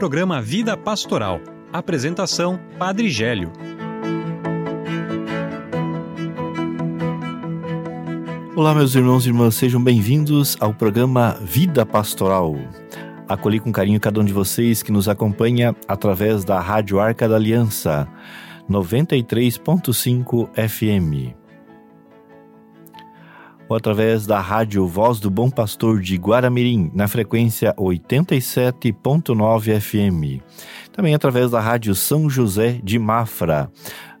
programa Vida Pastoral. Apresentação: Padre Gélio. Olá, meus irmãos e irmãs, sejam bem-vindos ao programa Vida Pastoral. Acolhi com carinho cada um de vocês que nos acompanha através da Rádio Arca da Aliança, 93.5 FM ou através da rádio Voz do Bom Pastor de Guaramirim, na frequência 87.9 FM. Também através da rádio São José de Mafra,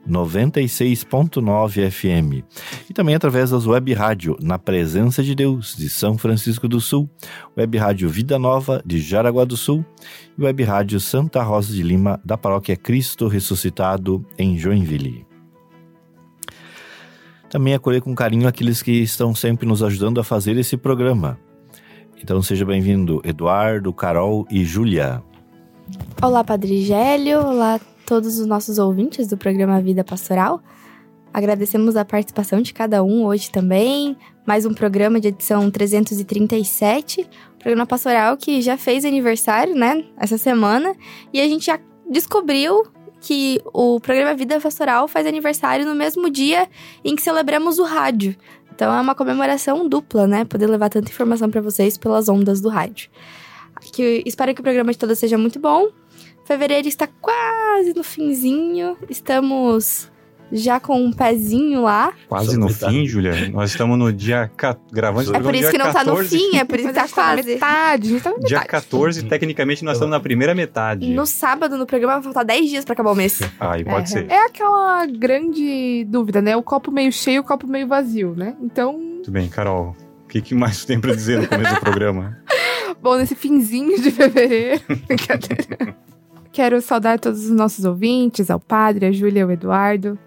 96.9 FM. E também através das web rádio Na Presença de Deus, de São Francisco do Sul, web rádio Vida Nova, de Jaraguá do Sul, e web rádio Santa Rosa de Lima, da paróquia Cristo Ressuscitado, em Joinville. Também acolher com carinho aqueles que estão sempre nos ajudando a fazer esse programa. Então seja bem-vindo, Eduardo, Carol e Júlia. Olá, Padre Gélio. Olá todos os nossos ouvintes do programa Vida Pastoral. Agradecemos a participação de cada um hoje também. Mais um programa de edição 337, programa pastoral que já fez aniversário, né, essa semana, e a gente já descobriu que o programa Vida Pastoral faz aniversário no mesmo dia em que celebramos o rádio. Então é uma comemoração dupla, né? Poder levar tanta informação para vocês pelas ondas do rádio. Que, espero que o programa de todas seja muito bom. Fevereiro está quase no finzinho. Estamos já com um pezinho lá. Quase no fim, Julia. Nós estamos no dia. Gravando É por isso que não 14. tá no fim, é por isso que tá quase. Metade, tá metade. Dia 14, tecnicamente, nós estamos na primeira metade. No sábado, no programa, vai faltar 10 dias pra acabar o mês. Aí pode é. ser. É aquela grande dúvida, né? O copo meio cheio, o copo meio vazio, né? Então. Muito bem, Carol. O que, que mais tem pra dizer no começo do programa? Bom, nesse finzinho de fevereiro. Quero saudar todos os nossos ouvintes, ao padre, a Júlia, o Eduardo,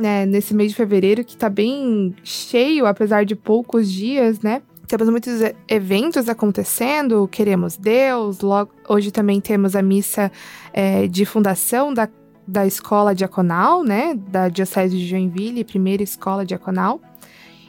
né, nesse mês de fevereiro, que tá bem cheio, apesar de poucos dias, né? Temos muitos eventos acontecendo, queremos Deus. Logo, hoje também temos a missa é, de fundação da, da escola diaconal, né? Da Diocese de Joinville, primeira escola diaconal.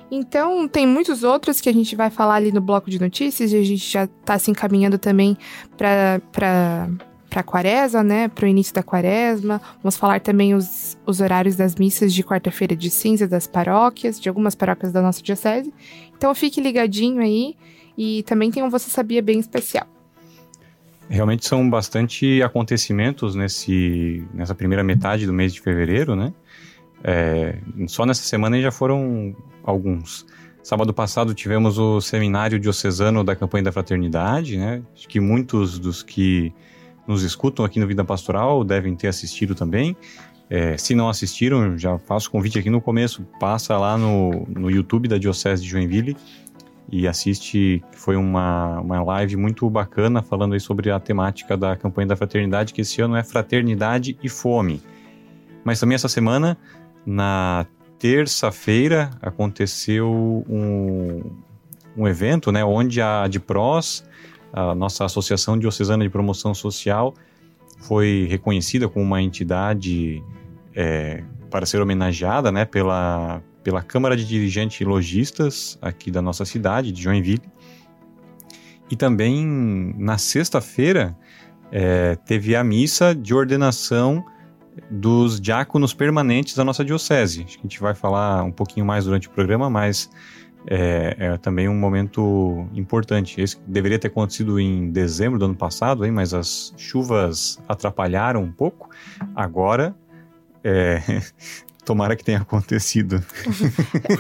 Então, tem muitos outros que a gente vai falar ali no bloco de notícias e a gente já está se encaminhando também para para a quaresma, né? Para o início da quaresma. Vamos falar também os, os horários das missas de quarta-feira de cinza das paróquias, de algumas paróquias da nossa diocese. Então fique ligadinho aí e também tem um Você Sabia bem especial. Realmente são bastante acontecimentos nesse, nessa primeira metade do mês de fevereiro, né? É, só nessa semana já foram alguns. Sábado passado tivemos o seminário diocesano da campanha da fraternidade, né? Acho que muitos dos que nos escutam aqui no Vida Pastoral devem ter assistido também. É, se não assistiram, já faço convite aqui no começo, passa lá no, no YouTube da Diocese de Joinville e assiste, foi uma, uma live muito bacana falando aí sobre a temática da campanha da fraternidade, que esse ano é Fraternidade e Fome. Mas também essa semana, na terça-feira, aconteceu um, um evento, né, onde a DPROS a nossa Associação Diocesana de Promoção Social foi reconhecida como uma entidade é, para ser homenageada né, pela, pela Câmara de Dirigentes Logistas aqui da nossa cidade, de Joinville. E também na sexta-feira é, teve a missa de ordenação dos diáconos permanentes da nossa diocese. Acho que a gente vai falar um pouquinho mais durante o programa, mas é, é, também um momento importante. Esse deveria ter acontecido em dezembro do ano passado, hein, mas as chuvas atrapalharam um pouco. Agora, é, tomara que tenha acontecido.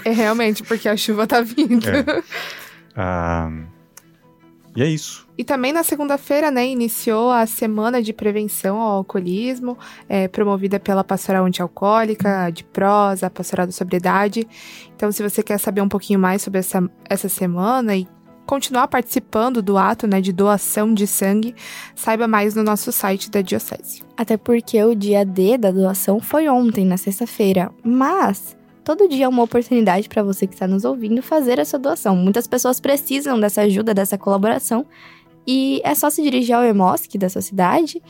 É, realmente, porque a chuva tá vindo. É. Ah, e é isso. E também na segunda-feira, né, iniciou a Semana de Prevenção ao Alcoolismo, é, promovida pela Pastoral Antialcoólica, de Prosa, Pastoral da Sobriedade. Então, se você quer saber um pouquinho mais sobre essa, essa semana e continuar participando do ato né, de doação de sangue, saiba mais no nosso site da Diocese. Até porque o dia D da doação foi ontem, na sexta-feira. Mas Todo dia é uma oportunidade para você que está nos ouvindo fazer essa doação. Muitas pessoas precisam dessa ajuda, dessa colaboração, e é só se dirigir ao EMOSC da sua cidade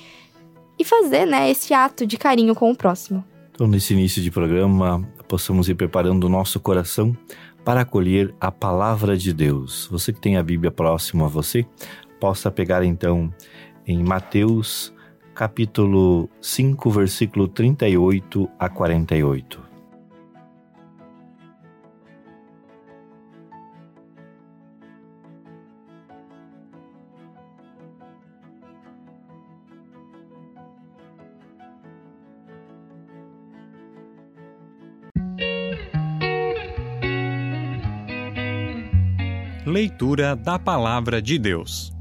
e fazer, né, esse ato de carinho com o próximo. Então, nesse início de programa, possamos ir preparando o nosso coração para acolher a palavra de Deus. Você que tem a Bíblia próxima a você, possa pegar então em Mateus capítulo 5, versículo 38 a 48. Leitura da Palavra de Deus.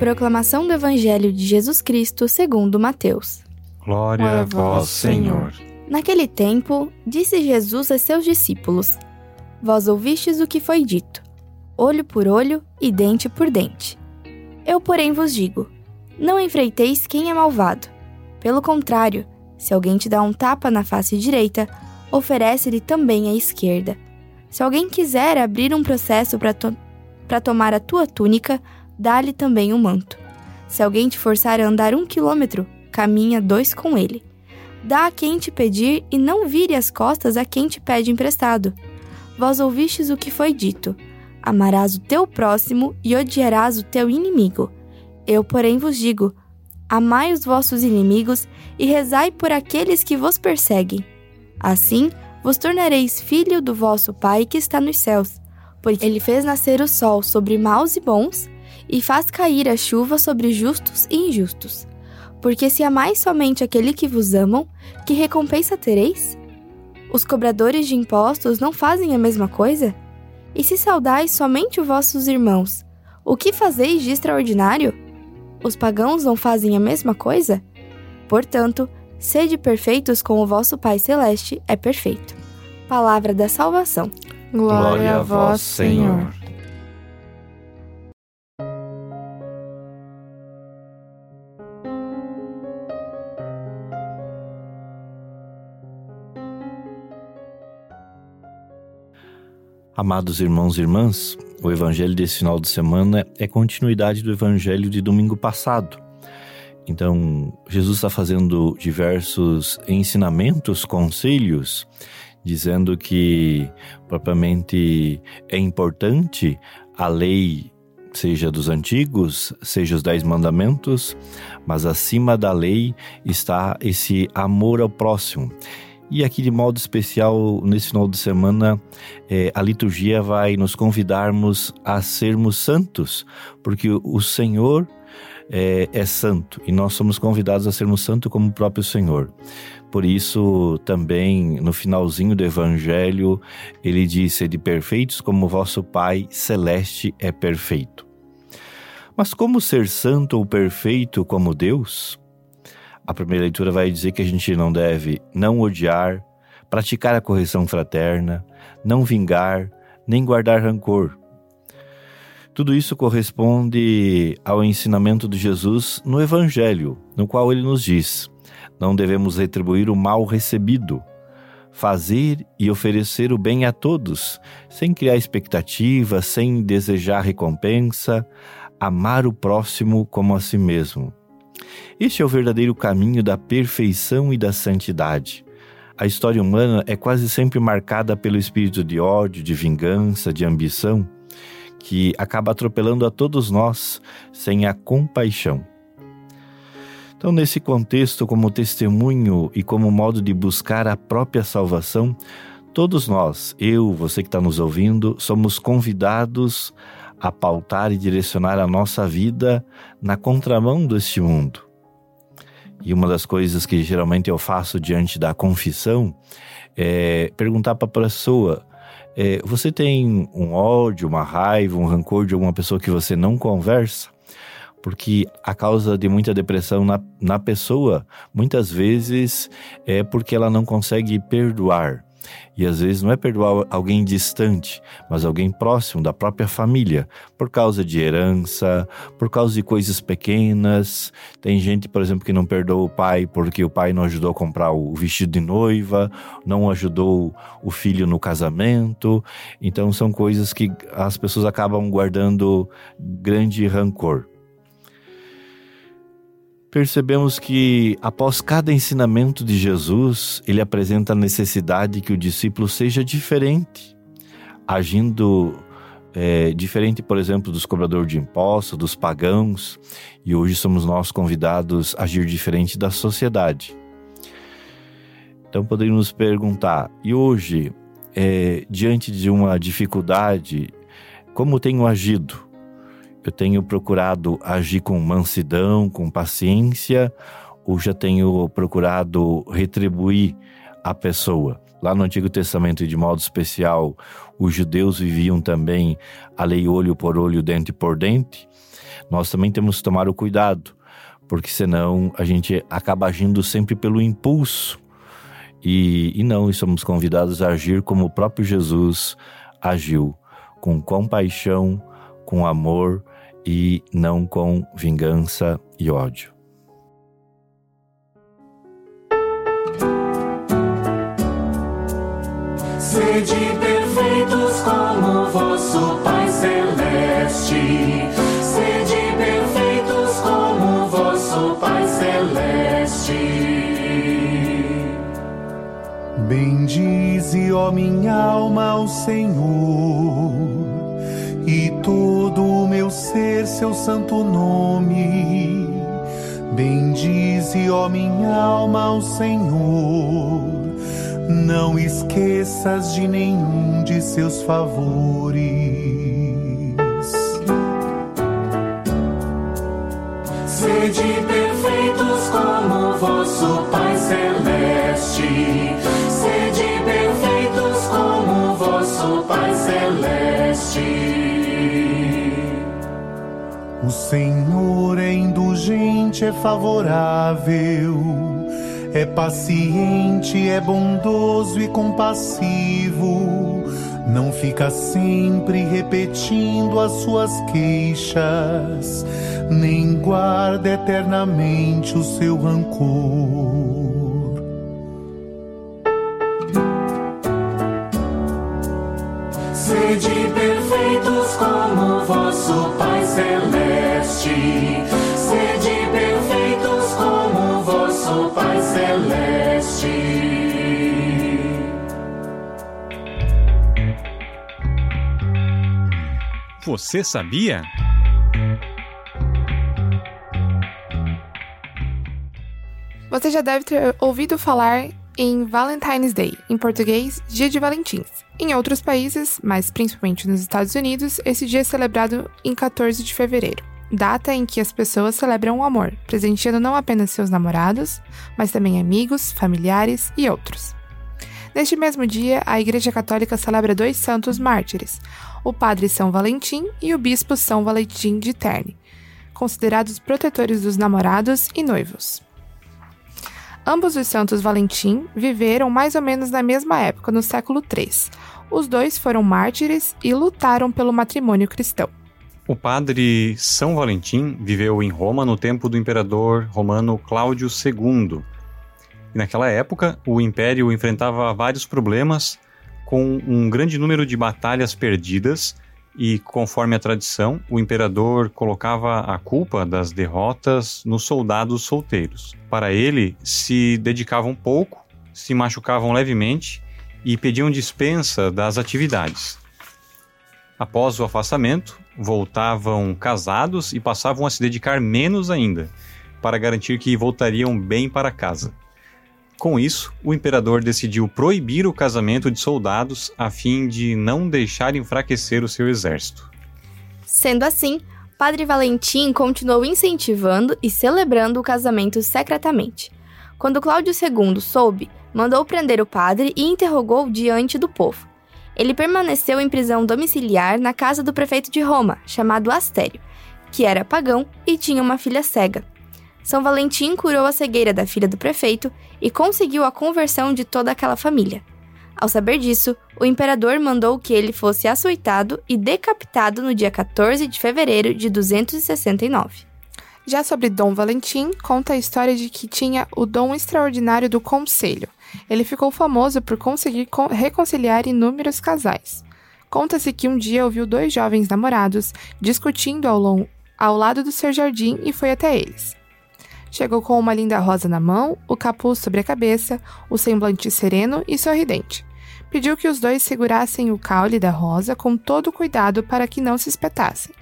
Proclamação do Evangelho de Jesus Cristo segundo Mateus. Glória a vós, Senhor. Naquele tempo, disse Jesus a seus discípulos: Vós ouvistes o que foi dito: olho por olho e dente por dente. Eu, porém, vos digo: não enfreiteis quem é malvado. Pelo contrário, se alguém te dá um tapa na face direita, oferece-lhe também a esquerda. Se alguém quiser abrir um processo para to tomar a tua túnica, dá-lhe também um manto. Se alguém te forçar a andar um quilômetro, caminha dois com ele. Dá a quem te pedir e não vire as costas a quem te pede emprestado. Vós ouvistes o que foi dito: Amarás o teu próximo e odiarás o teu inimigo. Eu, porém, vos digo: Amai os vossos inimigos e rezai por aqueles que vos perseguem. Assim, vos tornareis filho do vosso Pai que está nos céus, porque ele fez nascer o sol sobre maus e bons e faz cair a chuva sobre justos e injustos. Porque se amais somente aquele que vos amam, que recompensa tereis? Os cobradores de impostos não fazem a mesma coisa? E se saudais somente os vossos irmãos, o que fazeis de extraordinário? Os pagãos não fazem a mesma coisa? Portanto, sede perfeitos como o vosso Pai Celeste é perfeito. Palavra da salvação. Glória a vós, Senhor. Amados irmãos e irmãs, o evangelho desse final de semana é continuidade do evangelho de domingo passado. Então, Jesus está fazendo diversos ensinamentos, conselhos, dizendo que propriamente é importante a lei, seja dos antigos, seja os dez mandamentos, mas acima da lei está esse amor ao próximo. E aqui, de modo especial, nesse final de semana, é, a liturgia vai nos convidarmos a sermos santos, porque o Senhor é, é, santo e nós somos convidados a sermos santos como o próprio Senhor. Por isso, também no finalzinho do Evangelho, ele diz: de perfeitos como vosso Pai celeste é perfeito. Mas como ser santo ou perfeito como Deus? A primeira leitura vai dizer que a gente não deve não odiar, praticar a correção fraterna, não vingar, nem guardar rancor. Tudo isso corresponde ao ensinamento de Jesus no Evangelho, no qual ele nos diz: não devemos retribuir o mal recebido, fazer e oferecer o bem a todos, sem criar expectativa, sem desejar recompensa, amar o próximo como a si mesmo. Este é o verdadeiro caminho da perfeição e da santidade. A história humana é quase sempre marcada pelo espírito de ódio, de vingança, de ambição, que acaba atropelando a todos nós sem a compaixão. Então, nesse contexto, como testemunho e como modo de buscar a própria salvação, todos nós, eu, você que está nos ouvindo, somos convidados a pautar e direcionar a nossa vida na contramão deste mundo. E uma das coisas que geralmente eu faço diante da confissão é perguntar para a pessoa: é, você tem um ódio, uma raiva, um rancor de alguma pessoa que você não conversa? Porque a causa de muita depressão na, na pessoa, muitas vezes, é porque ela não consegue perdoar. E às vezes não é perdoar alguém distante, mas alguém próximo da própria família, por causa de herança, por causa de coisas pequenas. Tem gente, por exemplo, que não perdoa o pai porque o pai não ajudou a comprar o vestido de noiva, não ajudou o filho no casamento. Então são coisas que as pessoas acabam guardando grande rancor percebemos que, após cada ensinamento de Jesus, ele apresenta a necessidade que o discípulo seja diferente, agindo é, diferente, por exemplo, dos cobradores de impostos, dos pagãos, e hoje somos nós convidados a agir diferente da sociedade. Então poderíamos perguntar: e hoje, é, diante de uma dificuldade, como tenho agido? Eu tenho procurado agir com mansidão, com paciência, ou já tenho procurado retribuir a pessoa? Lá no Antigo Testamento, de modo especial, os judeus viviam também a lei olho por olho, dente por dente. Nós também temos que tomar o cuidado, porque senão a gente acaba agindo sempre pelo impulso. E, e não, somos convidados a agir como o próprio Jesus agiu, com compaixão, com amor e não com vingança e ódio. Sede perfeitos como vosso Pai Celeste. Sede perfeitos como vosso Pai Celeste. Bendize, ó minha alma, ao Senhor, seu santo nome. Bendize, ó minha alma, ao Senhor não esqueças de nenhum de seus favores. Sede perfeitos como vosso Pai Celeste. Senhor é indulgente, é favorável é paciente, é bondoso e compassivo. Não fica sempre repetindo as suas queixas, nem guarda eternamente o seu rancor. Celeste. Sede perfeitos como vosso Pai Celeste. Você sabia? Você já deve ter ouvido falar em Valentine's Day, em português, Dia de Valentins. Em outros países, mas principalmente nos Estados Unidos, esse dia é celebrado em 14 de fevereiro, data em que as pessoas celebram o amor, presenteando não apenas seus namorados, mas também amigos, familiares e outros. Neste mesmo dia, a Igreja Católica celebra dois santos mártires, o Padre São Valentim e o Bispo São Valentim de Terni, considerados protetores dos namorados e noivos. Ambos os santos Valentim viveram mais ou menos na mesma época, no século III. Os dois foram mártires e lutaram pelo matrimônio cristão. O padre São Valentim viveu em Roma no tempo do imperador romano Cláudio II. E naquela época, o império enfrentava vários problemas, com um grande número de batalhas perdidas, e conforme a tradição, o imperador colocava a culpa das derrotas nos soldados solteiros. Para ele, se dedicavam pouco, se machucavam levemente e pediam dispensa das atividades. Após o afastamento, voltavam casados e passavam a se dedicar menos ainda, para garantir que voltariam bem para casa. Com isso, o imperador decidiu proibir o casamento de soldados a fim de não deixar enfraquecer o seu exército. Sendo assim, Padre Valentim continuou incentivando e celebrando o casamento secretamente. Quando Cláudio II soube, mandou prender o padre e interrogou diante do povo. Ele permaneceu em prisão domiciliar na casa do prefeito de Roma, chamado Astério, que era pagão e tinha uma filha cega. São Valentim curou a cegueira da filha do prefeito e conseguiu a conversão de toda aquela família. Ao saber disso, o imperador mandou que ele fosse açoitado e decapitado no dia 14 de fevereiro de 269. Já sobre Dom Valentim, conta a história de que tinha o dom extraordinário do conselho. Ele ficou famoso por conseguir reconciliar inúmeros casais. Conta-se que um dia ouviu dois jovens namorados discutindo ao, long, ao lado do seu jardim e foi até eles. Chegou com uma linda rosa na mão, o capuz sobre a cabeça, o semblante sereno e sorridente. pediu que os dois segurassem o caule da rosa com todo cuidado para que não se espetassem.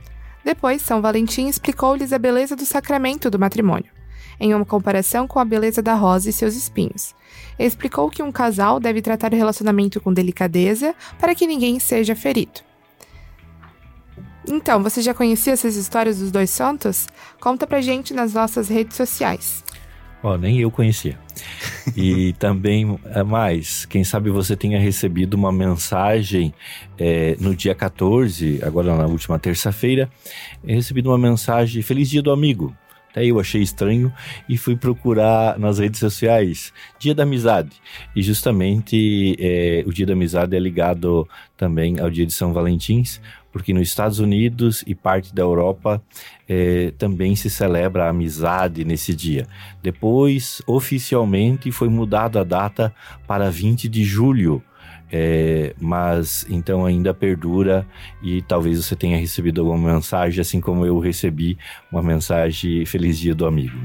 Depois, São Valentim explicou-lhes a beleza do sacramento do matrimônio, em uma comparação com a beleza da rosa e seus espinhos. Explicou que um casal deve tratar o relacionamento com delicadeza para que ninguém seja ferido. Então, você já conhecia essas histórias dos dois santos? Conta pra gente nas nossas redes sociais. Ó, nem eu conhecia. E também, é mais, quem sabe você tenha recebido uma mensagem é, no dia 14, agora na última terça-feira, recebido uma mensagem, Feliz Dia do Amigo. Até eu achei estranho e fui procurar nas redes sociais Dia da Amizade. E justamente é, o Dia da Amizade é ligado também ao Dia de São Valentins, porque nos Estados Unidos e parte da Europa é, também se celebra a amizade nesse dia. Depois, oficialmente, foi mudada a data para 20 de julho. É, mas então ainda perdura e talvez você tenha recebido alguma mensagem, assim como eu recebi uma mensagem Feliz Dia do Amigo.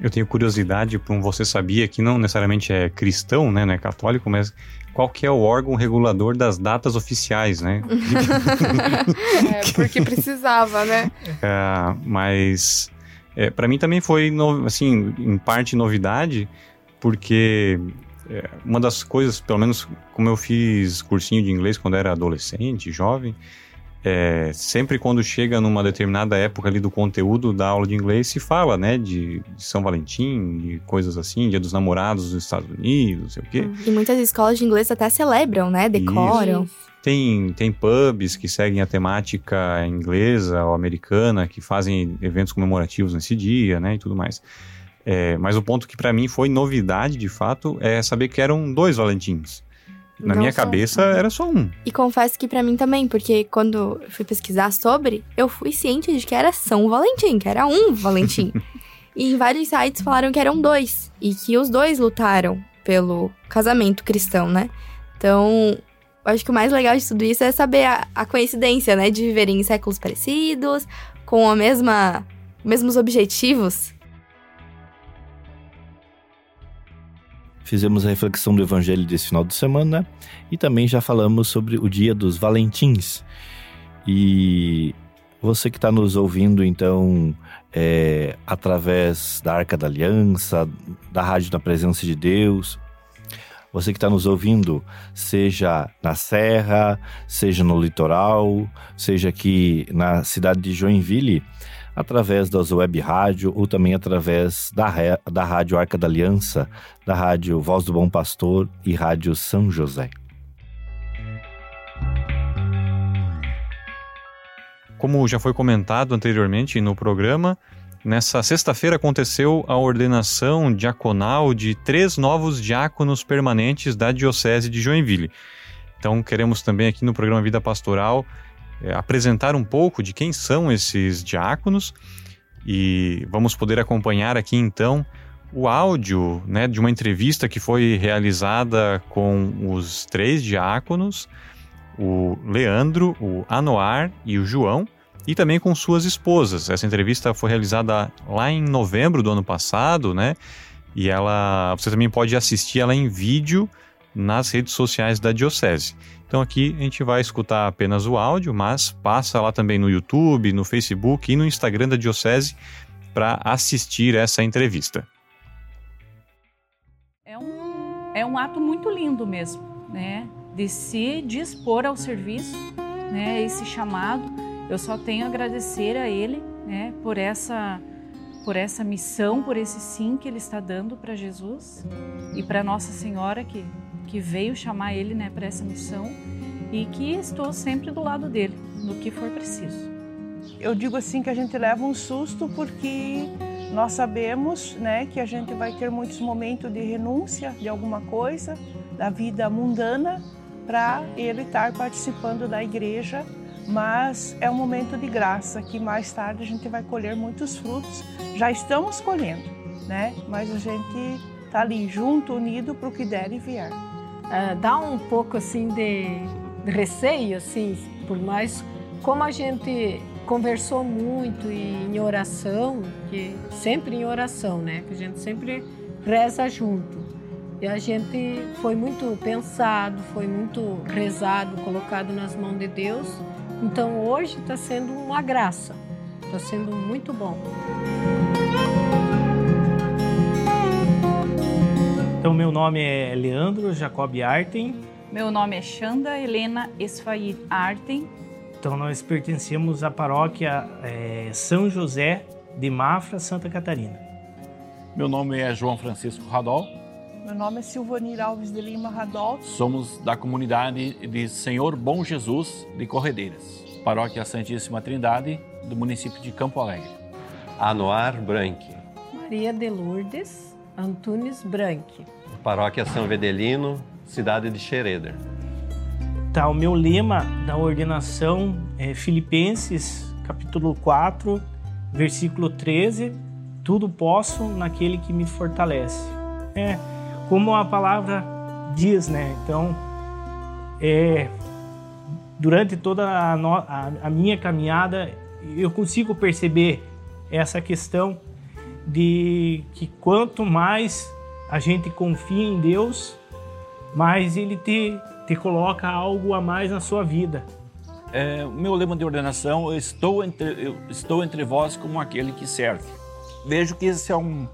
Eu tenho curiosidade, como você sabia, que não necessariamente é cristão, né, não é católico, mas qual que é o órgão regulador das datas oficiais, né? é, porque precisava, né? É, mas é, para mim também foi, no, assim, em parte novidade, porque é, uma das coisas, pelo menos como eu fiz cursinho de inglês quando era adolescente, jovem, é, sempre quando chega numa determinada época ali do conteúdo da aula de inglês se fala, né, de, de São Valentim, de coisas assim, Dia dos Namorados dos Estados Unidos, não sei o quê. E muitas escolas de inglês até celebram, né, decoram. Isso. Tem, tem pubs que seguem a temática inglesa ou americana, que fazem eventos comemorativos nesse dia, né, e tudo mais. É, mas o ponto que para mim foi novidade, de fato, é saber que eram dois Valentins. Na Não minha cabeça era só um. E confesso que pra mim também, porque quando fui pesquisar sobre, eu fui ciente de que era São Valentim, que era um Valentim. e em vários sites falaram que eram dois. E que os dois lutaram pelo casamento cristão, né? Então, eu acho que o mais legal de tudo isso é saber a, a coincidência, né? De viverem em séculos parecidos, com a mesma. mesmos objetivos. Fizemos a reflexão do evangelho desse final de semana e também já falamos sobre o dia dos Valentins. E você que está nos ouvindo, então, é, através da Arca da Aliança, da Rádio da Presença de Deus, você que está nos ouvindo, seja na Serra, seja no litoral, seja aqui na cidade de Joinville, através das web rádio ou também através da, da Rádio Arca da Aliança, da Rádio Voz do Bom Pastor e Rádio São José. Como já foi comentado anteriormente no programa, nessa sexta-feira aconteceu a ordenação diaconal de três novos diáconos permanentes da Diocese de Joinville. Então, queremos também aqui no programa Vida Pastoral eh, apresentar um pouco de quem são esses diáconos e vamos poder acompanhar aqui então o áudio né, de uma entrevista que foi realizada com os três diáconos o Leandro, o Anoar e o João, e também com suas esposas. Essa entrevista foi realizada lá em novembro do ano passado, né? E ela, você também pode assistir ela em vídeo nas redes sociais da Diocese. Então aqui a gente vai escutar apenas o áudio, mas passa lá também no YouTube, no Facebook e no Instagram da Diocese para assistir essa entrevista. É um, é um ato muito lindo mesmo, né? De se dispor ao serviço, né? Esse chamado. Eu só tenho a agradecer a ele, né? Por essa, por essa missão, por esse sim que ele está dando para Jesus e para Nossa Senhora que, que veio chamar ele, né? Para essa missão e que estou sempre do lado dele, no que for preciso. Eu digo assim que a gente leva um susto porque nós sabemos, né, que a gente vai ter muitos momentos de renúncia de alguma coisa da vida mundana para ele estar participando da igreja, mas é um momento de graça que mais tarde a gente vai colher muitos frutos. Já estamos colhendo, né? Mas a gente tá ali junto, unido para o que der e vier. Ah, dá um pouco assim de receio, assim, por mais como a gente conversou muito em oração, que sempre em oração, né? Que a gente sempre reza junto. E a gente foi muito pensado, foi muito rezado, colocado nas mãos de Deus. Então hoje está sendo uma graça, está sendo muito bom. Então, meu nome é Leandro Jacob Arten. Meu nome é Xanda Helena Esfair Arten. Então, nós pertencemos à paróquia é, São José de Mafra, Santa Catarina. Meu nome é João Francisco Radol. Meu nome é Silvanir Alves de Lima Radol. Somos da comunidade de Senhor Bom Jesus de Corredeiras, paróquia Santíssima Trindade do município de Campo Alegre. Anuar Branque. Maria de Lourdes Antunes Branque. Paróquia São Vedelino, cidade de Xereder. Tá, o meu lema da ordenação é Filipenses, capítulo 4, versículo 13, tudo posso naquele que me fortalece. É, como a palavra diz, né? Então, é, durante toda a, no, a, a minha caminhada, eu consigo perceber essa questão de que quanto mais a gente confia em Deus, mais Ele te, te coloca algo a mais na sua vida. É, meu lema de ordenação, eu estou, entre, eu estou entre vós como aquele que serve. Vejo que esse é um,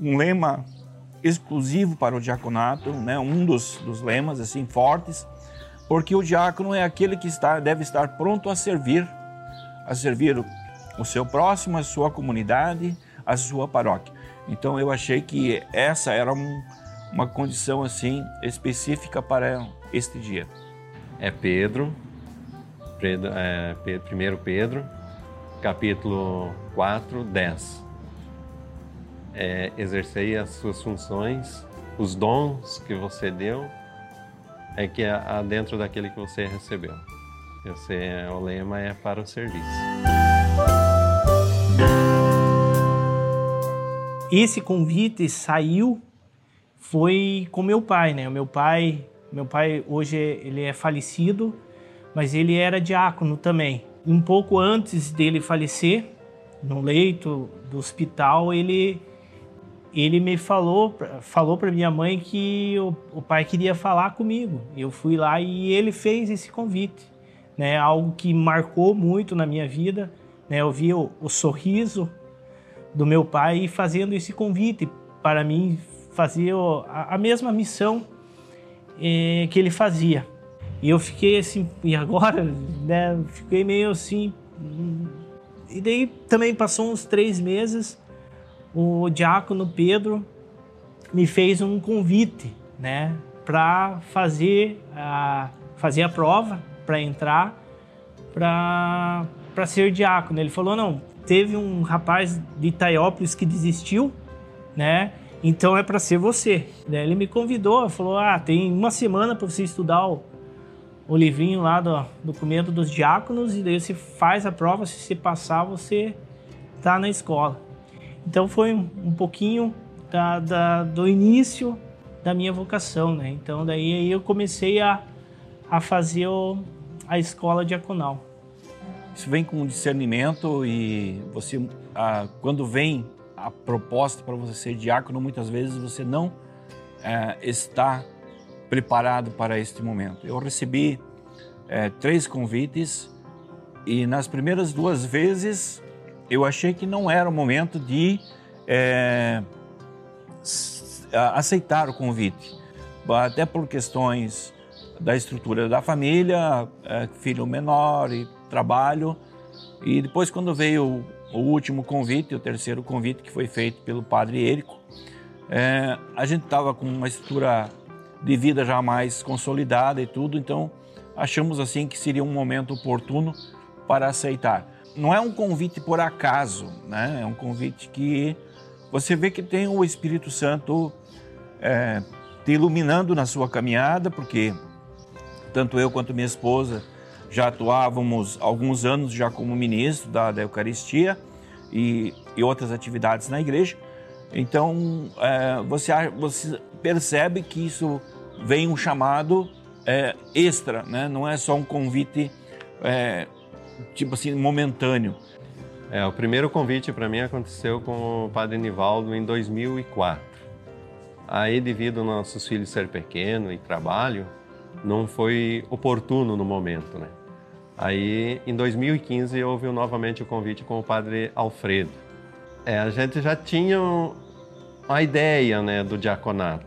um lema exclusivo para o diaconato, né? um dos, dos lemas assim fortes, porque o diácono é aquele que está, deve estar pronto a servir, a servir o seu próximo, a sua comunidade, a sua paróquia. Então eu achei que essa era um, uma condição assim específica para este dia. É Pedro, Pedro é, 1 Pedro, capítulo 4, 10. É, exercei as suas funções, os dons que você deu, é que há dentro daquele que você recebeu. Esse é, o lema é para o serviço. Esse convite saiu foi com meu pai, né? O meu pai, meu pai hoje ele é falecido, mas ele era diácono também. Um pouco antes dele falecer, no leito do hospital, ele ele me falou falou para minha mãe que o, o, pai queria falar comigo. Eu fui lá e ele fez esse convite, né? Algo que marcou muito na minha vida, né? Eu vi o, o sorriso do meu pai fazendo esse convite para mim fazer a, mesma missão eh, que ele fazia. E eu fiquei assim, e agora, né? Fiquei meio assim. E daí também passou uns três meses, o diácono Pedro me fez um convite, né? Para fazer a, fazer a prova, para entrar, para ser diácono. Ele falou: não, teve um rapaz de Itaiópolis que desistiu, né? Então é para ser você. Ele me convidou, falou: ah, tem uma semana para você estudar o, o livrinho lá do documento dos diáconos e daí você faz a prova. Se você passar, você tá na escola. Então foi um, um pouquinho da, da, do início da minha vocação, né? Então daí aí eu comecei a, a fazer o, a escola diaconal. Isso vem com discernimento e você, ah, quando vem a proposta para você ser diácono, muitas vezes você não é, está preparado para este momento. Eu recebi é, três convites e nas primeiras duas vezes eu achei que não era o momento de é, aceitar o convite, até por questões da estrutura da família, filho menor e trabalho. E depois, quando veio o último convite, o terceiro convite que foi feito pelo padre Érico, é, a gente estava com uma estrutura de vida já mais consolidada e tudo, então achamos assim que seria um momento oportuno para aceitar. Não é um convite por acaso, né? É um convite que você vê que tem o Espírito Santo é, te iluminando na sua caminhada, porque tanto eu quanto minha esposa já atuávamos alguns anos já como ministro da, da Eucaristia e, e, outras atividades na igreja. Então, é, você, você percebe que isso vem um chamado é, extra, né? não é só um convite, é, tipo assim, momentâneo. É, o primeiro convite para mim aconteceu com o padre Nivaldo em 2004. Aí, devido aos nossos filhos ser pequeno e trabalho, não foi oportuno no momento, né? Aí, em 2015, houve novamente o convite com o padre Alfredo. É, a gente já tinha uma ideia, né, do diaconato.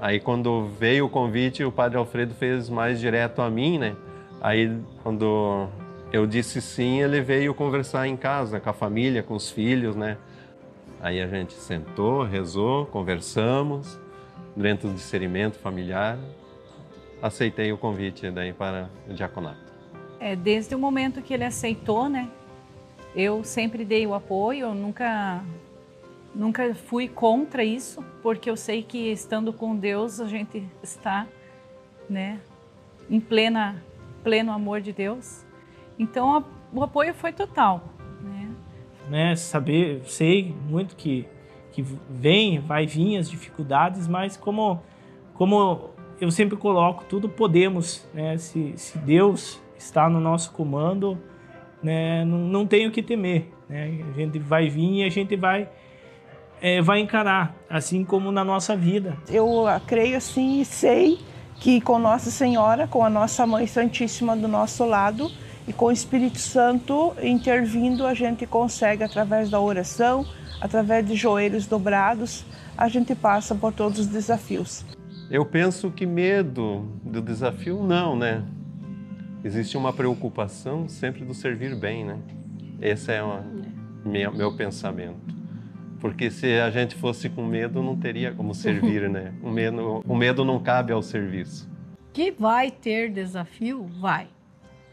Aí, quando veio o convite, o padre Alfredo fez mais direto a mim, né? Aí, quando eu disse sim, ele veio conversar em casa com a família, com os filhos, né? Aí a gente sentou, rezou, conversamos dentro do discernimento familiar. Aceitei o convite daí para o diaconato. É, desde o momento que ele aceitou, né? Eu sempre dei o apoio, eu nunca nunca fui contra isso, porque eu sei que estando com Deus a gente está, né, em plena pleno amor de Deus. Então o apoio foi total, né? né? Saber, sei muito que que vem, vai vir as dificuldades, mas como como eu sempre coloco, tudo podemos, né? Se, se Deus está no nosso comando, né? Não, não tem o que temer, né? A gente vai vir e a gente vai é, vai encarar, assim como na nossa vida. Eu creio assim e sei que com Nossa Senhora, com a nossa Mãe Santíssima do nosso lado e com o Espírito Santo intervindo, a gente consegue através da oração, através de joelhos dobrados, a gente passa por todos os desafios. Eu penso que medo do desafio não, né? Existe uma preocupação sempre do servir bem, né? Esse é o meu, meu pensamento. Porque se a gente fosse com medo, não teria como servir, né? O medo, o medo não cabe ao serviço. Que vai ter desafio? Vai.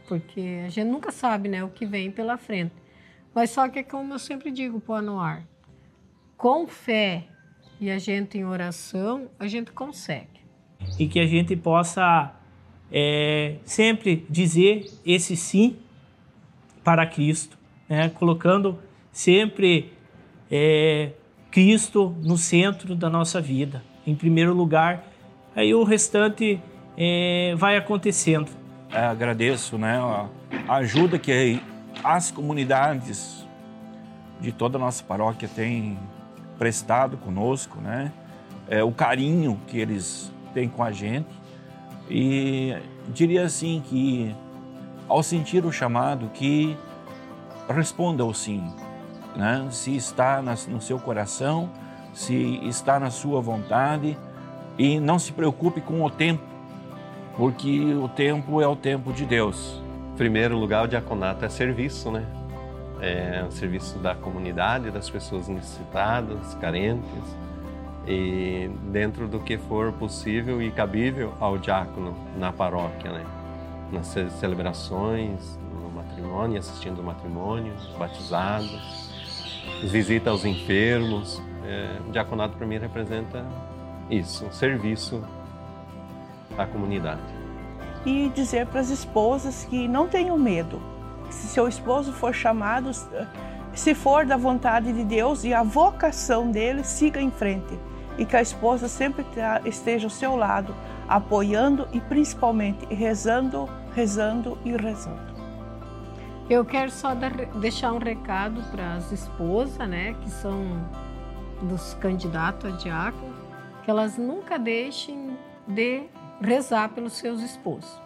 Porque a gente nunca sabe né, o que vem pela frente. Mas só que, como eu sempre digo para o Anuar, com fé e a gente em oração, a gente consegue. E que a gente possa é, sempre dizer esse sim para Cristo, né? colocando sempre é, Cristo no centro da nossa vida, em primeiro lugar. Aí o restante é, vai acontecendo. É, agradeço né, a ajuda que as comunidades de toda a nossa paróquia têm prestado conosco, né? É, o carinho que eles têm com a gente. E diria assim que, ao sentir o chamado, que responda ao sim, né? se está no seu coração, se está na sua vontade e não se preocupe com o tempo, porque o tempo é o tempo de Deus. Em primeiro lugar, o diaconato é serviço, né? É o serviço da comunidade, das pessoas necessitadas, carentes, e dentro do que for possível e cabível ao diácono na paróquia, né? Nas celebrações, no matrimônio, assistindo o matrimônio, batizados, visita aos enfermos. É, o diaconato para mim representa isso, um serviço à comunidade. E dizer para as esposas que não tenham medo. Se seu esposo for chamado, se for da vontade de Deus e a vocação dele, siga em frente. E que a esposa sempre esteja ao seu lado, apoiando e principalmente rezando, rezando e rezando. Eu quero só dar, deixar um recado para as esposas, né, que são dos candidatos a diácono, que elas nunca deixem de rezar pelos seus esposos.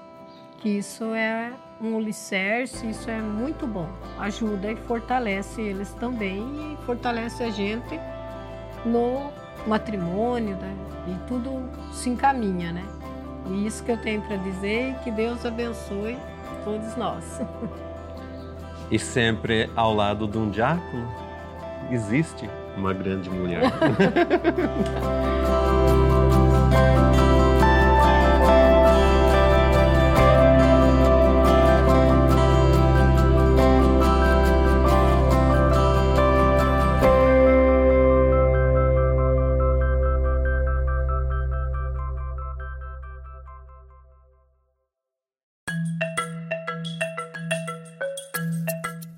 Que isso é um alicerce, isso é muito bom. Ajuda e fortalece eles também e fortalece a gente no matrimônio, né? E tudo se encaminha, né? E isso que eu tenho para dizer que Deus abençoe todos nós. E sempre ao lado de um diácono existe uma grande mulher.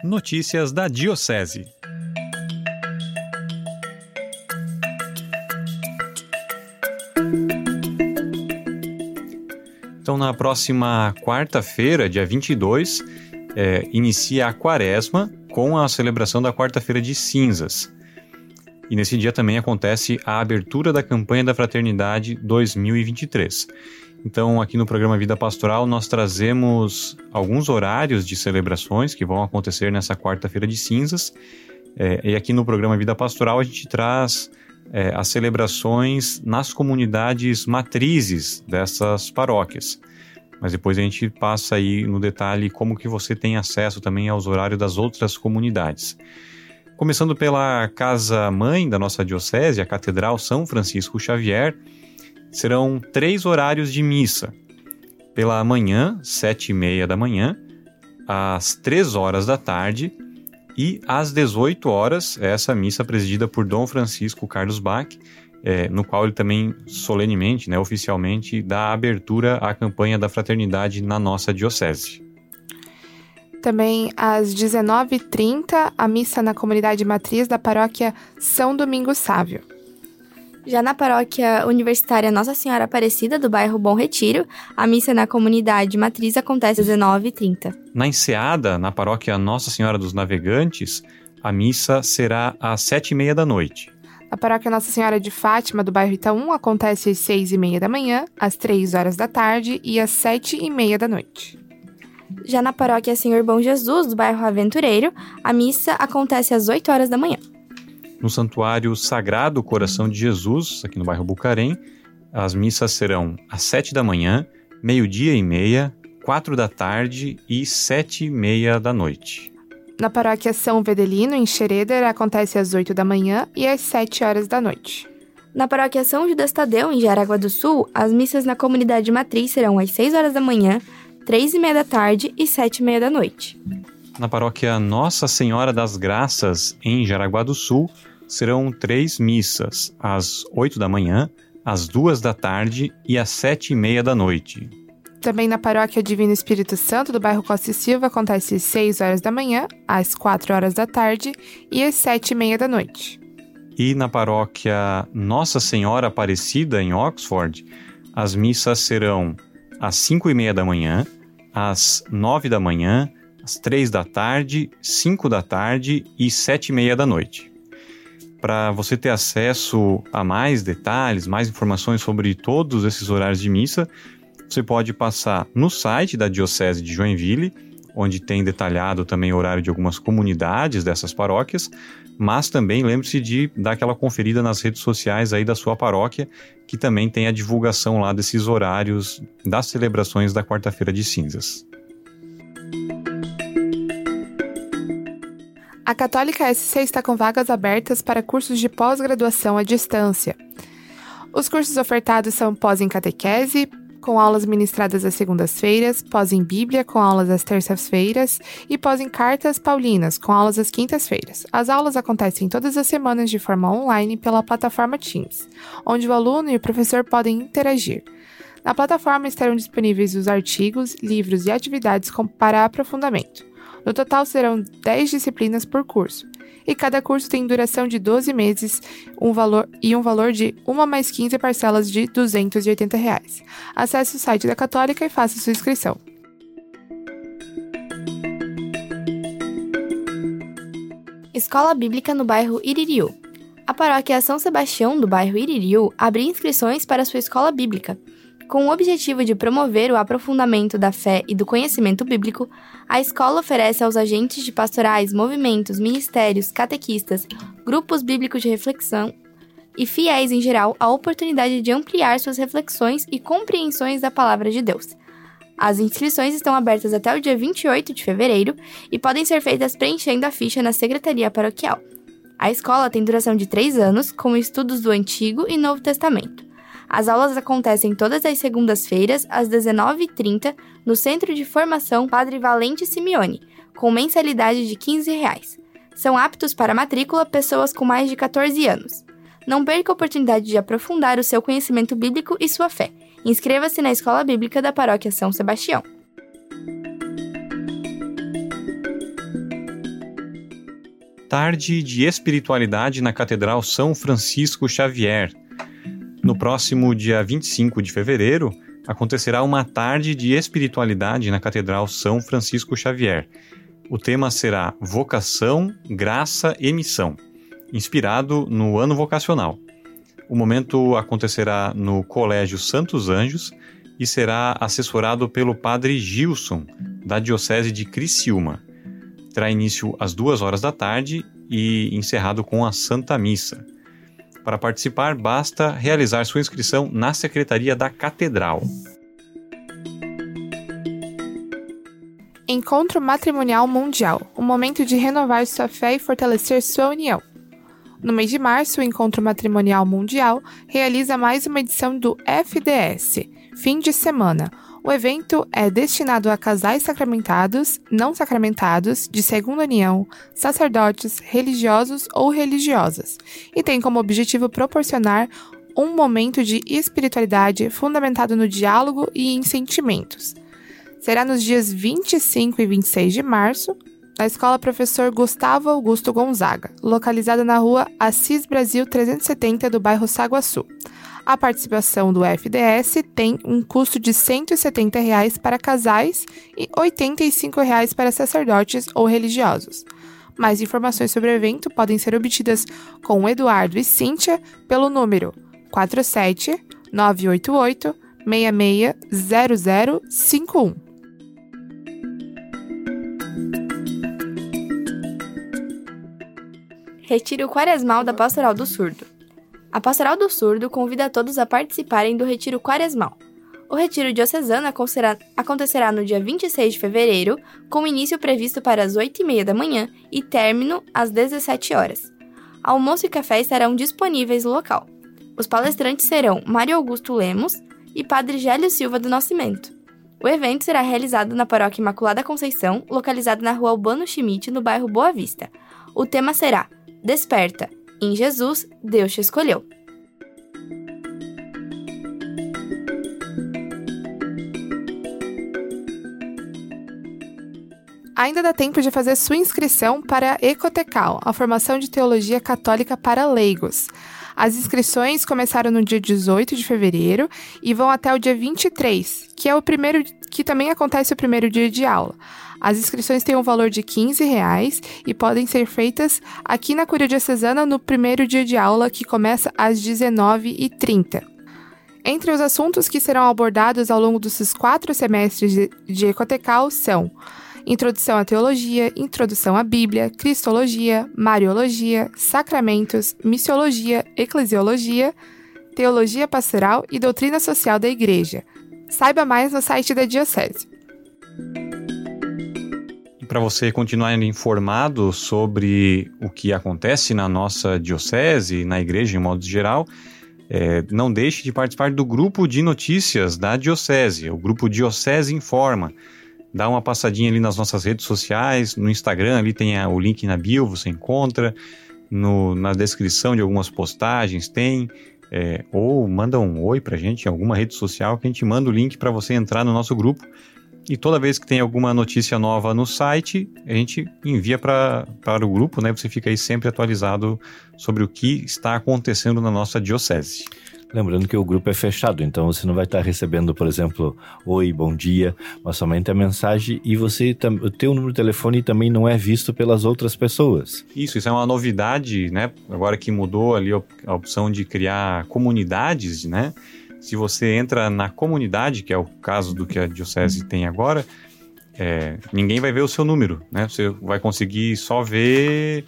Notícias da Diocese. Então, na próxima quarta-feira, dia 22, é, inicia a quaresma com a celebração da quarta-feira de cinzas. E nesse dia também acontece a abertura da campanha da Fraternidade 2023. Então, aqui no programa Vida Pastoral, nós trazemos alguns horários de celebrações que vão acontecer nessa quarta-feira de cinzas. É, e aqui no programa Vida Pastoral, a gente traz é, as celebrações nas comunidades matrizes dessas paróquias. Mas depois a gente passa aí no detalhe como que você tem acesso também aos horários das outras comunidades. Começando pela casa mãe da nossa diocese, a Catedral São Francisco Xavier, serão três horários de missa. Pela manhã, sete e meia da manhã, às três horas da tarde e às 18 horas, essa missa presidida por Dom Francisco Carlos Bach, é, no qual ele também solenemente, né, oficialmente, dá abertura à campanha da fraternidade na nossa diocese. Também às 19h30, a missa na comunidade matriz da paróquia São Domingos Sávio. Já na paróquia universitária Nossa Senhora Aparecida, do bairro Bom Retiro, a missa na comunidade matriz acontece às 19h30. Na Enseada, na paróquia Nossa Senhora dos Navegantes, a missa será às 7h30 da noite. A paróquia Nossa Senhora de Fátima, do bairro Itaú, acontece às 6h30 da manhã, às 3 horas da tarde e às 7h30 da noite. Já na paróquia Senhor Bom Jesus, do bairro Aventureiro, a missa acontece às 8 horas da manhã. No Santuário Sagrado Coração de Jesus, aqui no bairro Bucarém, as missas serão às 7 da manhã, meio-dia e meia, 4 da tarde e 7 e meia da noite. Na paróquia São Vedelino, em Xereder, acontece às 8 da manhã e às 7 horas da noite. Na paróquia São Judas Tadeu, em Jaraguá do Sul, as missas na comunidade matriz serão às 6 horas da manhã, três e meia da tarde e sete e meia da noite. Na paróquia Nossa Senhora das Graças, em Jaraguá do Sul, serão três missas, às oito da manhã, às duas da tarde e às sete e meia da noite. Também na paróquia Divino Espírito Santo do bairro Costa e Silva acontece às 6 horas da manhã, às 4 horas da tarde e às 7 e meia da noite. E na paróquia Nossa Senhora Aparecida, em Oxford, as missas serão às 5 e meia da manhã, às 9 da manhã, às 3 da tarde, 5 da tarde e 7 e meia da noite. Para você ter acesso a mais detalhes, mais informações sobre todos esses horários de missa, você pode passar no site da Diocese de Joinville, onde tem detalhado também o horário de algumas comunidades dessas paróquias, mas também lembre-se de dar aquela conferida nas redes sociais aí da sua paróquia, que também tem a divulgação lá desses horários das celebrações da quarta-feira de cinzas. A Católica SC está com vagas abertas para cursos de pós-graduação à distância. Os cursos ofertados são pós em catequese, com aulas ministradas às segundas-feiras, pós em Bíblia, com aulas às terças-feiras, e pós em Cartas Paulinas, com aulas às quintas-feiras. As aulas acontecem todas as semanas de forma online pela plataforma Teams, onde o aluno e o professor podem interagir. Na plataforma estarão disponíveis os artigos, livros e atividades para aprofundamento. No total serão 10 disciplinas por curso, e cada curso tem duração de 12 meses um valor, e um valor de 1 mais 15 parcelas de 280 reais. Acesse o site da Católica e faça sua inscrição. Escola Bíblica no bairro Iririu. A paróquia São Sebastião do bairro Iririu abre inscrições para sua escola bíblica. Com o objetivo de promover o aprofundamento da fé e do conhecimento bíblico, a escola oferece aos agentes de pastorais, movimentos, ministérios, catequistas, grupos bíblicos de reflexão e fiéis em geral a oportunidade de ampliar suas reflexões e compreensões da palavra de Deus. As inscrições estão abertas até o dia 28 de fevereiro e podem ser feitas preenchendo a ficha na secretaria paroquial. A escola tem duração de três anos, com estudos do Antigo e Novo Testamento. As aulas acontecem todas as segundas-feiras, às 19h30, no Centro de Formação Padre Valente Simeone, com mensalidade de 15 reais. São aptos para matrícula pessoas com mais de 14 anos. Não perca a oportunidade de aprofundar o seu conhecimento bíblico e sua fé. Inscreva-se na Escola Bíblica da Paróquia São Sebastião. Tarde de Espiritualidade na Catedral São Francisco Xavier. No próximo dia 25 de fevereiro, acontecerá uma tarde de espiritualidade na Catedral São Francisco Xavier. O tema será Vocação, Graça e Missão. inspirado no ano vocacional. O momento acontecerá no Colégio Santos Anjos e será assessorado pelo padre Gilson, da Diocese de Criciúma. Terá início às duas horas da tarde e encerrado com a Santa Missa. Para participar, basta realizar sua inscrição na Secretaria da Catedral. Encontro Matrimonial Mundial um momento de renovar sua fé e fortalecer sua união. No mês de março, o Encontro Matrimonial Mundial realiza mais uma edição do FDS, Fim de Semana. O evento é destinado a casais sacramentados, não sacramentados, de segunda união, sacerdotes, religiosos ou religiosas, e tem como objetivo proporcionar um momento de espiritualidade fundamentado no diálogo e em sentimentos. Será nos dias 25 e 26 de março, na Escola Professor Gustavo Augusto Gonzaga, localizada na rua Assis Brasil 370 do bairro Saguaçu. A participação do FDS tem um custo de 170 reais para casais e 85 reais para sacerdotes ou religiosos. Mais informações sobre o evento podem ser obtidas com Eduardo e Cíntia pelo número 47 988 660051. Retiro Quaresmal da Pastoral do Surdo. A Pastoral do Surdo convida todos a participarem do Retiro Quaresmal. O Retiro Diocesano acontecerá no dia 26 de fevereiro, com início previsto para as 8h30 da manhã e término às 17 horas. Almoço e café estarão disponíveis no local. Os palestrantes serão Mário Augusto Lemos e Padre Gélio Silva do Nascimento. O evento será realizado na Paróquia Imaculada Conceição, localizada na rua Albano Schmidt, no bairro Boa Vista. O tema será Desperta. Em Jesus, Deus te escolheu. Ainda dá tempo de fazer sua inscrição para a Ecotecal, a formação de teologia católica para leigos. As inscrições começaram no dia 18 de fevereiro e vão até o dia 23, que é o primeiro que também acontece o primeiro dia de aula. As inscrições têm um valor de 15 reais e podem ser feitas aqui na Curia Diocesana no primeiro dia de aula, que começa às 19h30. Entre os assuntos que serão abordados ao longo desses quatro semestres de Ecotecal são Introdução à Teologia, Introdução à Bíblia, Cristologia, Mariologia, Sacramentos, Missiologia, Eclesiologia, Teologia Pastoral e Doutrina Social da Igreja. Saiba mais no site da Diocese. Para você continuar informado sobre o que acontece na nossa diocese, na igreja em modo geral, é, não deixe de participar do grupo de notícias da diocese, o grupo Diocese Informa. Dá uma passadinha ali nas nossas redes sociais, no Instagram, ali tem a, o link na bio, você encontra, no, na descrição de algumas postagens tem, é, ou manda um oi pra gente em alguma rede social que a gente manda o link para você entrar no nosso grupo e toda vez que tem alguma notícia nova no site, a gente envia para o grupo, né? Você fica aí sempre atualizado sobre o que está acontecendo na nossa diocese. Lembrando que o grupo é fechado, então você não vai estar recebendo, por exemplo, oi, bom dia, mas somente a mensagem e você o teu número de telefone também não é visto pelas outras pessoas. Isso, isso é uma novidade, né? Agora que mudou ali a opção de criar comunidades, né? Se você entra na comunidade, que é o caso do que a Diocese tem agora, é, ninguém vai ver o seu número, né? Você vai conseguir só ver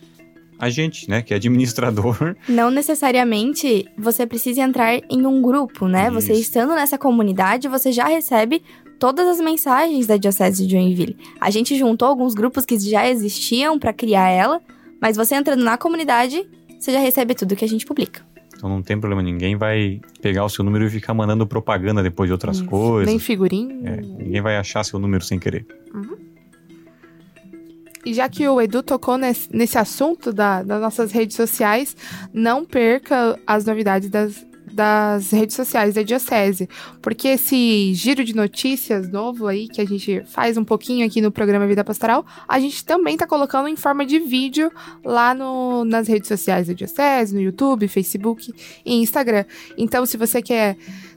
a gente, né, que é administrador. Não necessariamente você precisa entrar em um grupo, né? Isso. Você estando nessa comunidade, você já recebe todas as mensagens da Diocese de Joinville. A gente juntou alguns grupos que já existiam para criar ela, mas você entrando na comunidade, você já recebe tudo que a gente publica. Então não tem problema, ninguém vai pegar o seu número e ficar mandando propaganda depois de outras Isso. coisas. Nem figurinha. É, ninguém vai achar seu número sem querer. Uhum. E já que o Edu tocou nesse, nesse assunto da, das nossas redes sociais, não perca as novidades das, das redes sociais da Diocese, porque esse giro de notícias novo aí, que a gente faz um pouquinho aqui no programa Vida Pastoral, a gente também tá colocando em forma de vídeo lá no, nas redes sociais da Diocese, no YouTube, Facebook e Instagram. Então, se você quer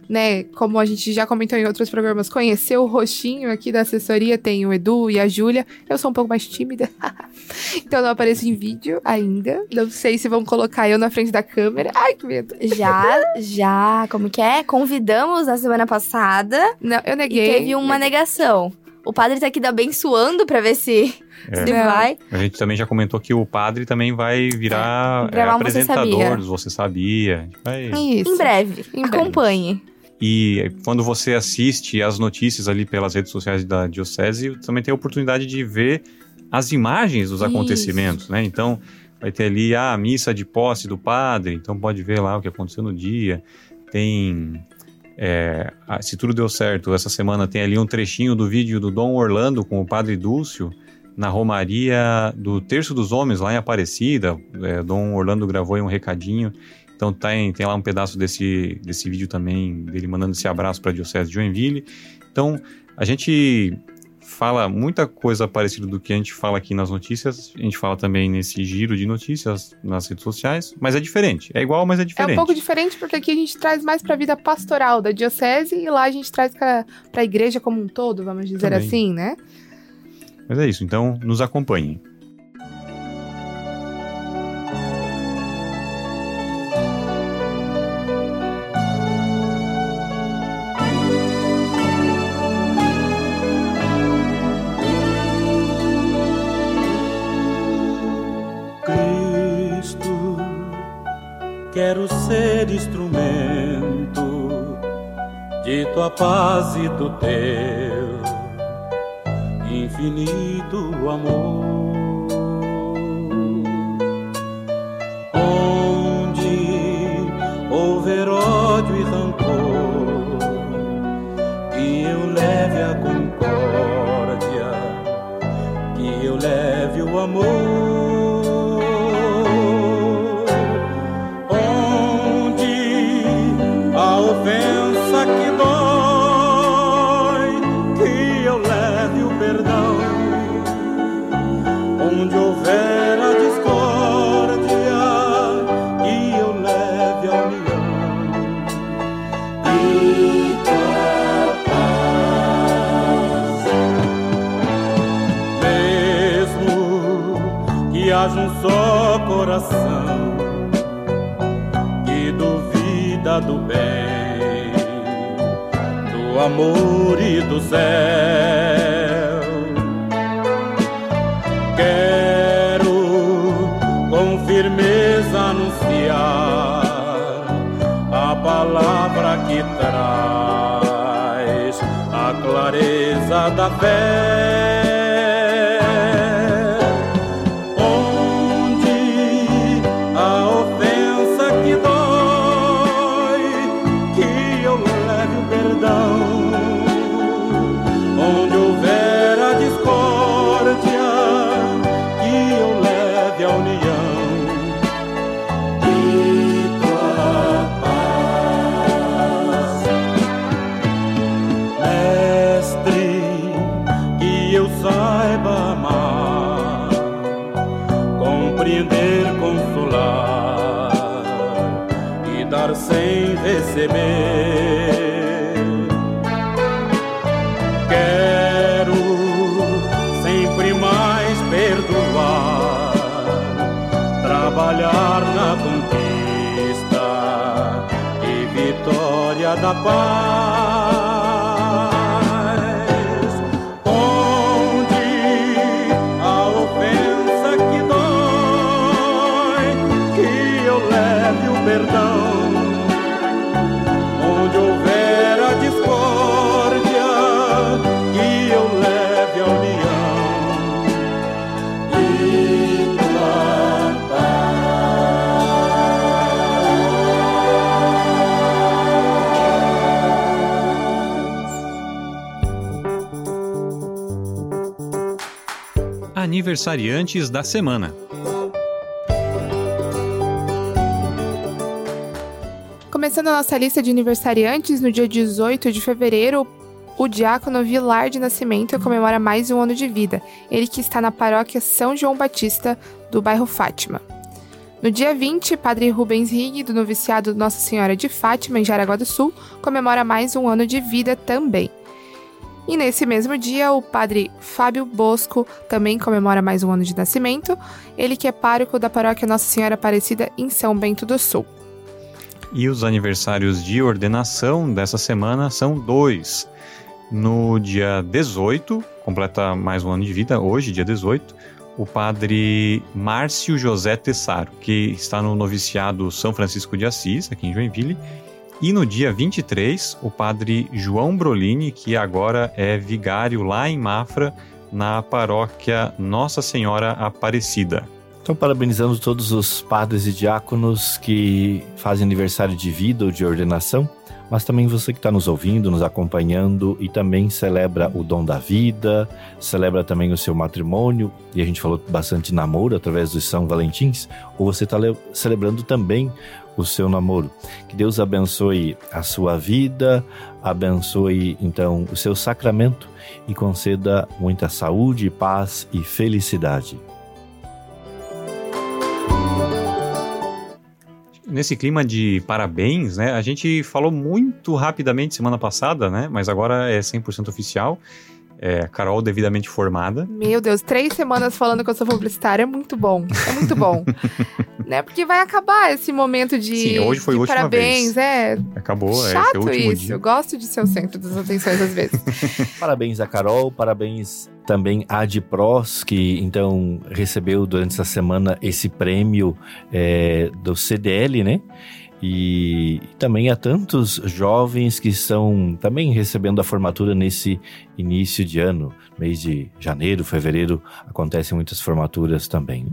né, como a gente já comentou em outros programas, conhecer o rostinho aqui da assessoria, tem o Edu e a Júlia. Eu sou um pouco mais tímida, então não apareço em vídeo ainda. Não sei se vão colocar eu na frente da câmera. Ai, que medo. Já, já, como que é? Convidamos na semana passada. Não, eu E neguei. teve uma negação. O padre tá aqui abençoando pra ver se, É. se vai. A gente também já comentou que o padre também vai virar é, um Você apresentador Sabia. dos Você Sabia. Vai- Isso. Em breve. Em breve. Acompanhe. E quando você assiste as notícias ali pelas redes sociais da Diocese, também tem a oportunidade de ver as imagens dos Isso. acontecimentos, né? Então, vai ter ali a missa de posse do padre, então pode ver lá o que aconteceu no dia. Tem. é, ah, se tudo deu certo, essa semana tem ali um trechinho do vídeo do Dom Orlando com o padre Dúcio na Romaria do Terço dos Homens, lá em Aparecida. É, Dom Orlando gravou aí um recadinho. Então tem, tem lá um pedaço desse, desse vídeo também, dele mandando esse abraço para a Diocese de Joinville. Então, a gente fala muita coisa parecida do que a gente fala aqui nas notícias, a gente fala também nesse giro de notícias nas redes sociais, mas é diferente. É igual, mas é É diferente. um pouco diferente porque aqui a gente traz mais pra vida pastoral da diocese e lá a gente traz pra, pra igreja como um todo, vamos dizer Também. assim, né? Mas é isso, então nos acompanhem. Ser instrumento de tua paz e do teu infinito amor. Onde houver ódio e rancor, que eu leve a concórdia, que eu leve o amor. Coração que duvida do bem, do amor e do céu. Quero com firmeza anunciar a palavra que traz a clareza da fé. Vitória da Aniversariantes da semana. Começando a nossa lista de aniversariantes, no dia 18 de fevereiro, o diácono Vilar de Nascimento comemora mais um ano de vida. Ele que está na paróquia São João Batista do bairro Fátima. No dia 20, Padre Rubens Rig, do noviciado Nossa Senhora de Fátima, em Jaraguá do Sul, comemora mais um ano de vida também. E nesse mesmo dia, o padre Fábio Bosco também comemora mais um ano de nascimento, ele que é pároco da paróquia Nossa Senhora Aparecida em São Bento do Sul. E os aniversários de ordenação dessa semana são dois. No dia 18, completa mais um ano de vida, hoje, dia 18, o padre Márcio José Tessaro, que está no noviciado São Francisco de Assis, aqui em Joinville. E no dia 23, o padre João Brolini, que agora é vigário lá em Mafra, na paróquia Nossa Senhora Aparecida. Então, parabenizando todos os padres e diáconos que fazem aniversário de vida ou de ordenação, mas também você que está nos ouvindo, nos acompanhando e também celebra o dom da vida, celebra também o seu matrimônio, e a gente falou bastante namoro através dos São Valentins, ou você está celebrando também o seu namoro. Que Deus abençoe a sua vida, abençoe então o seu sacramento e conceda muita saúde, paz e felicidade. nesse clima de parabéns, né? A gente falou muito rapidamente semana passada, né? Mas agora é 100% oficial. É, Carol devidamente formada. Meu Deus, três semanas falando que eu sou publicitária é muito bom. É muito bom. né? Porque vai acabar esse momento de. Sim, hoje foi de última parabéns, vez. é. Acabou, Chato é, o último isso. dia. Eu gosto de ser o centro das atenções às vezes. Parabéns a Carol, parabéns também a Adpros, que então recebeu durante essa semana esse prêmio é, do CDL, né? E também a tantos jovens que estão também recebendo a formatura nesse início de ano. Mês de janeiro, fevereiro, acontecem muitas formaturas também.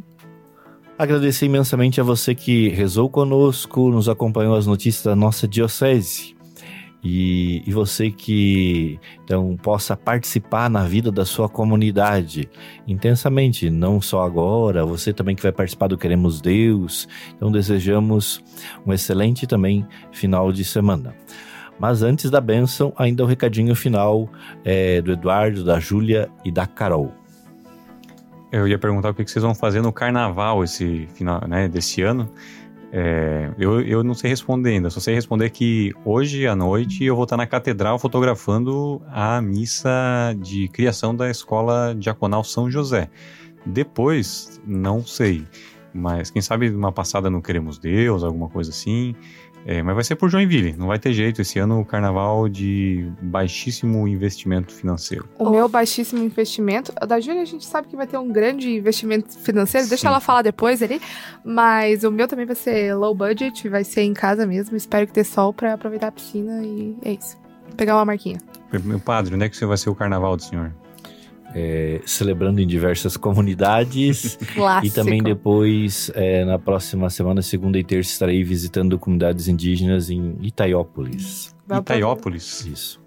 Agradecer imensamente a você que rezou conosco, nos acompanhou as notícias da nossa diocese. E, e, você que então possa participar na vida da sua comunidade intensamente, não só agora, você também que vai participar do Queremos Deus. Então desejamos um excelente também final de semana. Mas antes da bênção, ainda o recadinho final é, do Eduardo, da Júlia e da Carol. Eu ia perguntar o que vocês vão fazer no carnaval esse final, né, desse ano. É, eu, eu não sei responder ainda, só sei responder que hoje à noite eu vou estar na catedral fotografando a missa de criação da escola diaconal São José. Depois, não sei, mas quem sabe uma passada no Queremos Deus, alguma coisa assim. É, mas vai ser por Joinville, não vai ter jeito. Esse ano o carnaval de baixíssimo investimento financeiro. O meu baixíssimo investimento. Da Júlia a gente sabe que vai ter um grande investimento financeiro. Deixa Sim. ela falar depois ali. Mas o meu também vai ser low budget, vai ser em casa mesmo. Espero que dê sol pra aproveitar a piscina e é isso. Pegar uma marquinha. Meu padre, onde é que vai ser o carnaval do senhor? É, celebrando em diversas comunidades. Clássico. E também depois, é, na próxima semana, segunda e terça, estarei visitando comunidades indígenas em Itaiópolis. Itaiópolis. Isso.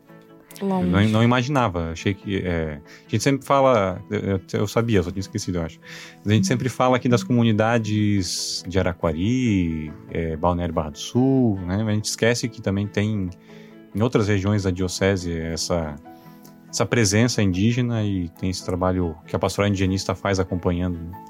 Eu Longe. não, não imaginava, achei que. é, a gente sempre fala. Eu, eu sabia, só tinha esquecido, eu acho. Mas a gente sempre fala aqui das comunidades de Araquari, é, Balneário Barra do Sul, né? Mas a gente esquece que também tem em outras regiões da Diocese essa, essa presença indígena e tem esse trabalho que a pastoral indigenista faz acompanhando. né?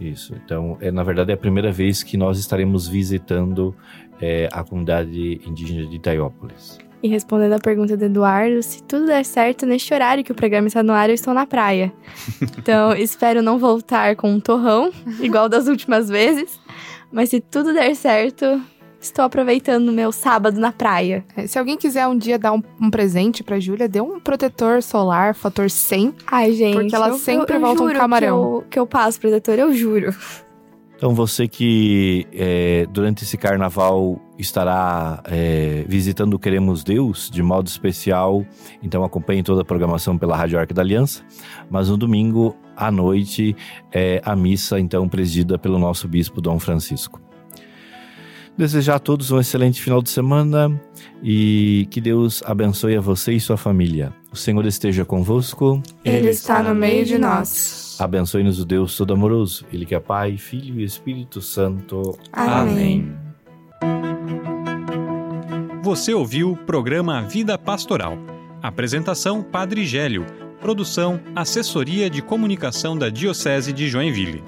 Isso. Então, é, na verdade, é a primeira vez que nós estaremos visitando é, a comunidade indígena de Itaiópolis. E respondendo a pergunta do Eduardo, se tudo der certo, neste horário que o programa está no ar, eu estou na praia. Então, espero não voltar com um torrão, igual das últimas vezes. Mas se tudo der certo, estou aproveitando o meu sábado na praia. É, se alguém quiser um dia dar um, um presente pra Júlia, dê um protetor solar, fator 100. Ai, gente. Porque ela eu- sempre eu, eu volta um camarão. eu- Que eu, que eu passo protetor, eu juro. Então, você que é, durante esse carnaval estará é, visitando o Queremos Deus de modo especial, então acompanhe toda a programação pela Rádio Arca da Aliança. Mas no domingo à noite é a missa, então presidida pelo nosso bispo Dom Francisco. Desejar a todos um excelente final de semana e que Deus abençoe a você e sua família. O Senhor esteja convosco. Ele está no meio de nós. Abençoe-nos o Deus Todo-Amoroso, Ele que é Pai, Filho e Espírito Santo. Amém. Você ouviu o programa Vida Pastoral. Apresentação Padre Gélio. Produção Assessoria de Comunicação da Diocese de Joinville.